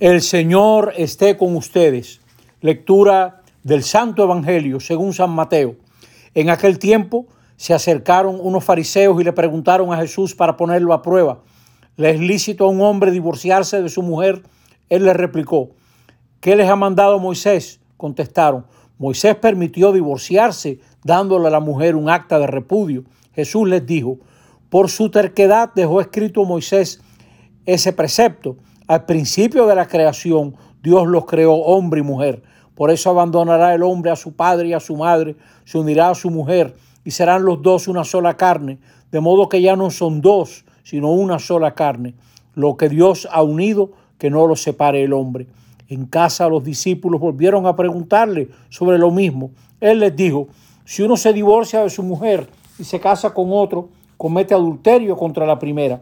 El Señor esté con ustedes. Lectura del Santo Evangelio según San Mateo. En aquel tiempo se acercaron unos fariseos y le preguntaron a Jesús para ponerlo a prueba. ¿Le es lícito a un hombre divorciarse de su mujer? Él les replicó, ¿qué les ha mandado Moisés? Contestaron, Moisés permitió divorciarse dándole a la mujer un acta de repudio. Jesús les dijo, por su terquedad dejó escrito Moisés ese precepto al principio de la creación, Dios los creó hombre y mujer. Por eso abandonará el hombre a su padre y a su madre, se unirá a su mujer y serán los dos una sola carne, de modo que ya no son dos, sino una sola carne. Lo que Dios ha unido, que no lo separe el hombre. En casa los discípulos volvieron a preguntarle sobre lo mismo. Él les dijo, si uno se divorcia de su mujer y se casa con otro, comete adulterio contra la primera.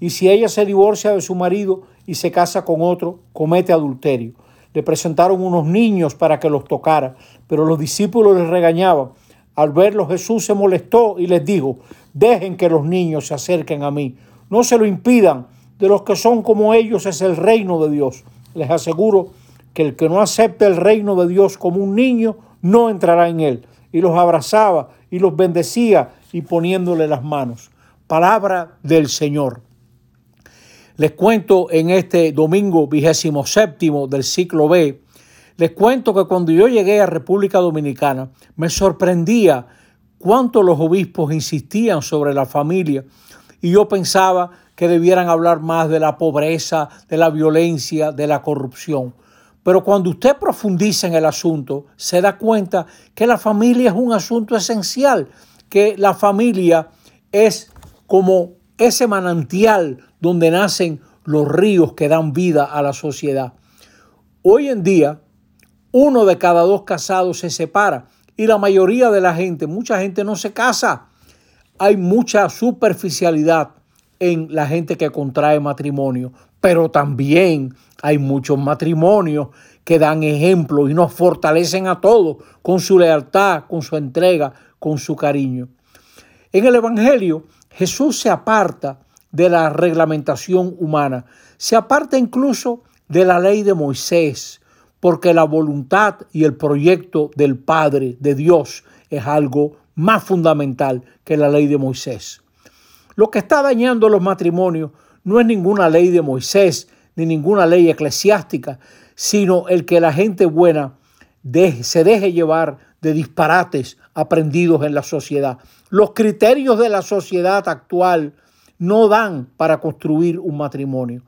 Y si ella se divorcia de su marido y se casa con otro, comete adulterio. Le presentaron unos niños para que los tocara, pero los discípulos les regañaban. Al verlo Jesús se molestó y les dijo, dejen que los niños se acerquen a mí, no se lo impidan, de los que son como ellos es el reino de Dios. Les aseguro que el que no acepte el reino de Dios como un niño, no entrará en él. Y los abrazaba y los bendecía y poniéndole las manos. Palabra del Señor. Les cuento en este domingo vigésimo séptimo del ciclo B, les cuento que cuando yo llegué a República Dominicana me sorprendía cuánto los obispos insistían sobre la familia y yo pensaba que debieran hablar más de la pobreza, de la violencia, de la corrupción. Pero cuando usted profundiza en el asunto, se da cuenta que la familia es un asunto esencial, que la familia es como ese manantial donde nacen los ríos que dan vida a la sociedad. Hoy en día, uno de cada dos casados se separa y la mayoría de la gente, mucha gente no se casa. Hay mucha superficialidad en la gente que contrae matrimonio, pero también hay muchos matrimonios que dan ejemplo y nos fortalecen a todos con su lealtad, con su entrega, con su cariño. En el Evangelio, Jesús se aparta de la reglamentación humana, se aparta incluso de la ley de Moisés, porque la voluntad y el proyecto del Padre, de Dios, es algo más fundamental que la ley de Moisés. Lo que está dañando los matrimonios no es ninguna ley de Moisés ni ninguna ley eclesiástica, sino el que la gente buena se deje llevar de disparates aprendidos en la sociedad. Los criterios de la sociedad actual no dan para construir un matrimonio.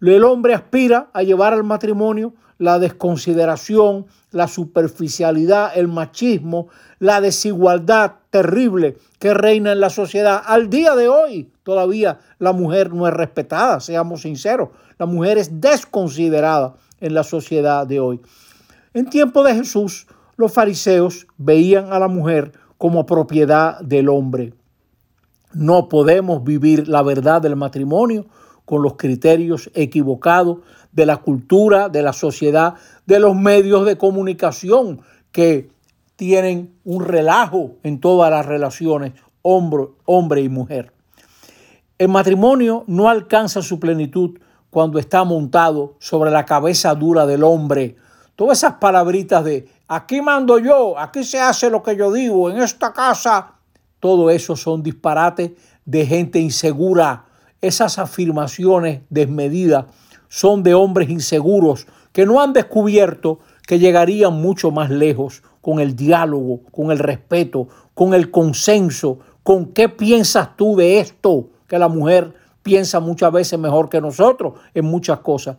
El hombre aspira a llevar al matrimonio la desconsideración, la superficialidad, el machismo, la desigualdad terrible que reina en la sociedad. Al día de hoy todavía la mujer no es respetada, seamos sinceros. La mujer es desconsiderada en la sociedad de hoy. En tiempo de Jesús, los fariseos veían a la mujer como propiedad del hombre. No podemos vivir la verdad del matrimonio con los criterios equivocados de la cultura, de la sociedad, de los medios de comunicación que tienen un relajo en todas las relaciones hombre, hombre y mujer. El matrimonio no alcanza su plenitud cuando está montado sobre la cabeza dura del hombre. Todas esas palabritas de aquí mando yo, aquí se hace lo que yo digo, en esta casa todo eso son disparates de gente insegura. Esas afirmaciones desmedidas son de hombres inseguros que no han descubierto que llegarían mucho más lejos con el diálogo, con el respeto, con el consenso, con qué piensas tú de esto, que la mujer piensa muchas veces mejor que nosotros en muchas cosas.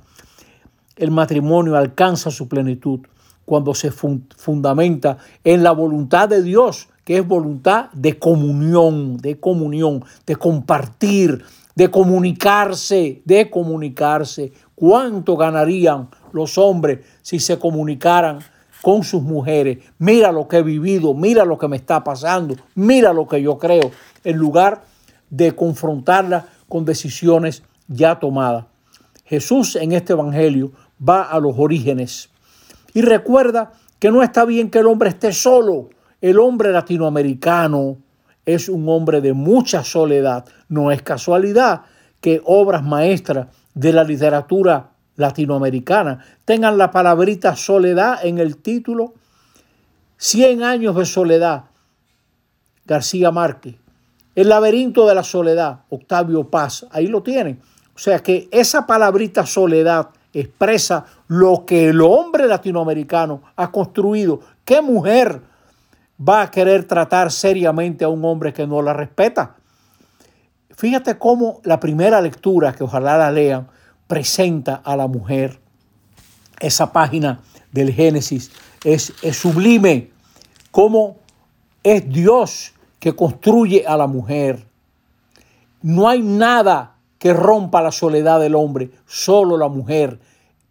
El matrimonio alcanza su plenitud cuando se fundamenta en la voluntad de Dios que es voluntad de comunión, de comunión, de compartir, de comunicarse, de comunicarse. ¿Cuánto ganarían los hombres si se comunicaran con sus mujeres? Mira lo que he vivido, mira lo que me está pasando, mira lo que yo creo, en lugar de confrontarla con decisiones ya tomadas. Jesús en este Evangelio va a los orígenes y recuerda que no está bien que el hombre esté solo, el hombre latinoamericano es un hombre de mucha soledad. No es casualidad que obras maestras de la literatura latinoamericana tengan la palabrita soledad en el título. 100 años de soledad, García Márquez. El laberinto de la soledad, Octavio Paz, ahí lo tienen. O sea que esa palabrita soledad expresa lo que el hombre latinoamericano ha construido. ¿Qué mujer va a querer tratar seriamente a un hombre que no la respeta? Fíjate cómo la primera lectura, que ojalá la lean, presenta a la mujer. Esa página del Génesis es, es sublime. Cómo es Dios que construye a la mujer. No hay nada que rompa la soledad del hombre, solo la mujer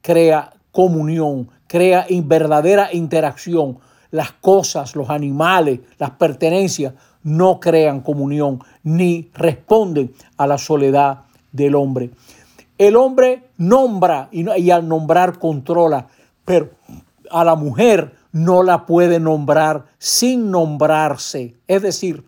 crea comunión, crea verdadera interacción. Las cosas, los animales, las pertenencias no crean comunión ni responden a la soledad del hombre. El hombre nombra y, y al nombrar controla, pero a la mujer no la puede nombrar sin nombrarse. Es decir,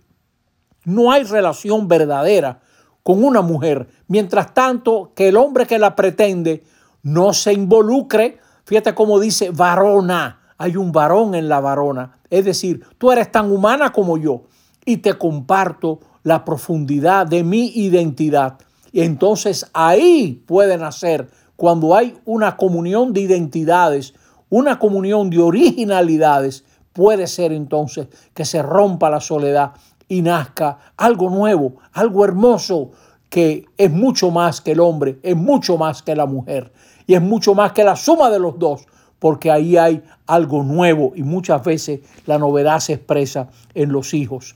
no hay relación verdadera con una mujer, mientras tanto que el hombre que la pretende no se involucre. Fíjate cómo dice varona, hay un varón en la varona. Es decir, tú eres tan humana como yo y te comparto la profundidad de mi identidad. Y entonces ahí puede nacer, cuando hay una comunión de identidades, una comunión de originalidades, puede ser entonces que se rompa la soledad y nazca algo nuevo, algo hermoso, que es mucho más que el hombre, es mucho más que la mujer y es mucho más que la suma de los dos, porque ahí hay algo nuevo y muchas veces la novedad se expresa en los hijos.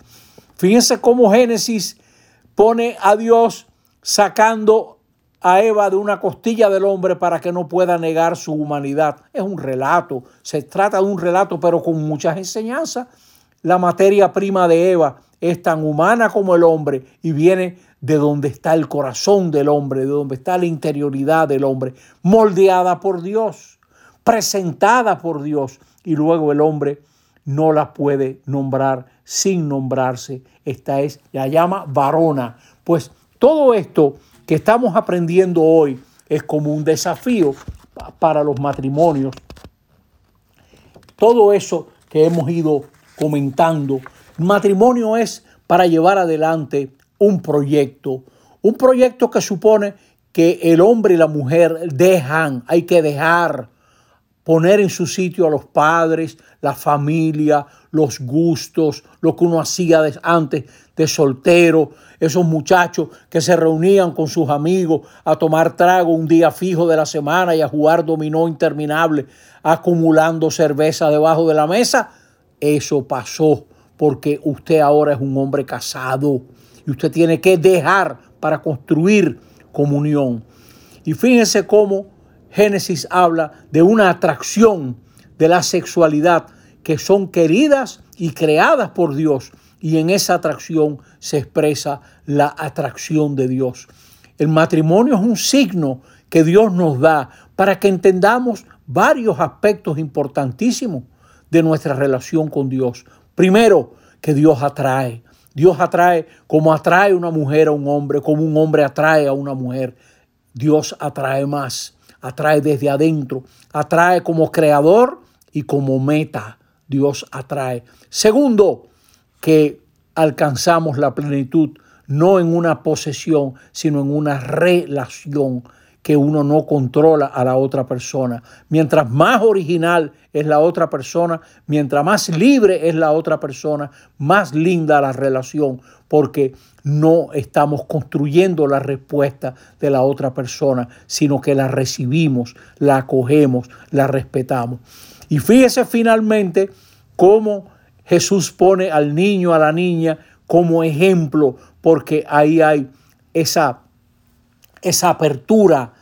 Fíjense cómo Génesis pone a Dios sacando a Eva de una costilla del hombre para que no pueda negar su humanidad. Es un relato, se trata de un relato, pero con muchas enseñanzas. La materia prima de Eva es tan humana como el hombre y viene de donde está el corazón del hombre, de donde está la interioridad del hombre, moldeada por Dios, presentada por Dios y luego el hombre no la puede nombrar sin nombrarse. Esta es, la llama varona. Pues todo esto que estamos aprendiendo hoy es como un desafío para los matrimonios. Todo eso que hemos ido comentando Matrimonio es para llevar adelante un proyecto, un proyecto que supone que el hombre y la mujer dejan, hay que dejar poner en su sitio a los padres, la familia, los gustos, lo que uno hacía antes de soltero, esos muchachos que se reunían con sus amigos a tomar trago un día fijo de la semana y a jugar dominó interminable, acumulando cerveza debajo de la mesa, eso pasó porque usted ahora es un hombre casado y usted tiene que dejar para construir comunión. Y fíjense cómo Génesis habla de una atracción de la sexualidad que son queridas y creadas por Dios. Y en esa atracción se expresa la atracción de Dios. El matrimonio es un signo que Dios nos da para que entendamos varios aspectos importantísimos de nuestra relación con Dios. Primero, que Dios atrae. Dios atrae como atrae una mujer a un hombre, como un hombre atrae a una mujer. Dios atrae más, atrae desde adentro, atrae como creador y como meta. Dios atrae. Segundo, que alcanzamos la plenitud no en una posesión, sino en una relación que uno no controla a la otra persona. Mientras más original es la otra persona, mientras más libre es la otra persona, más linda la relación, porque no estamos construyendo la respuesta de la otra persona, sino que la recibimos, la acogemos, la respetamos. Y fíjese finalmente cómo Jesús pone al niño, a la niña, como ejemplo, porque ahí hay esa esa apertura,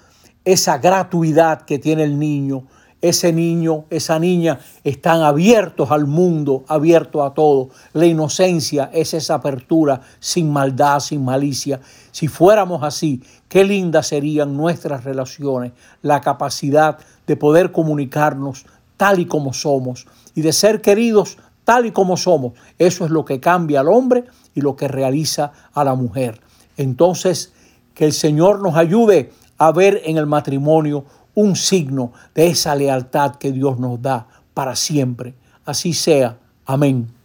esa gratuidad que tiene el niño. Ese niño, esa niña están abiertos al mundo, abiertos a todo. La inocencia es esa apertura sin maldad, sin malicia. Si fuéramos así, qué lindas serían nuestras relaciones, la capacidad de poder comunicarnos tal y como somos y de ser queridos tal y como somos. Eso es lo que cambia al hombre y lo que realiza a la mujer. Entonces, que el Señor nos ayude a ver en el matrimonio un signo de esa lealtad que Dios nos da para siempre. Así sea. Amén.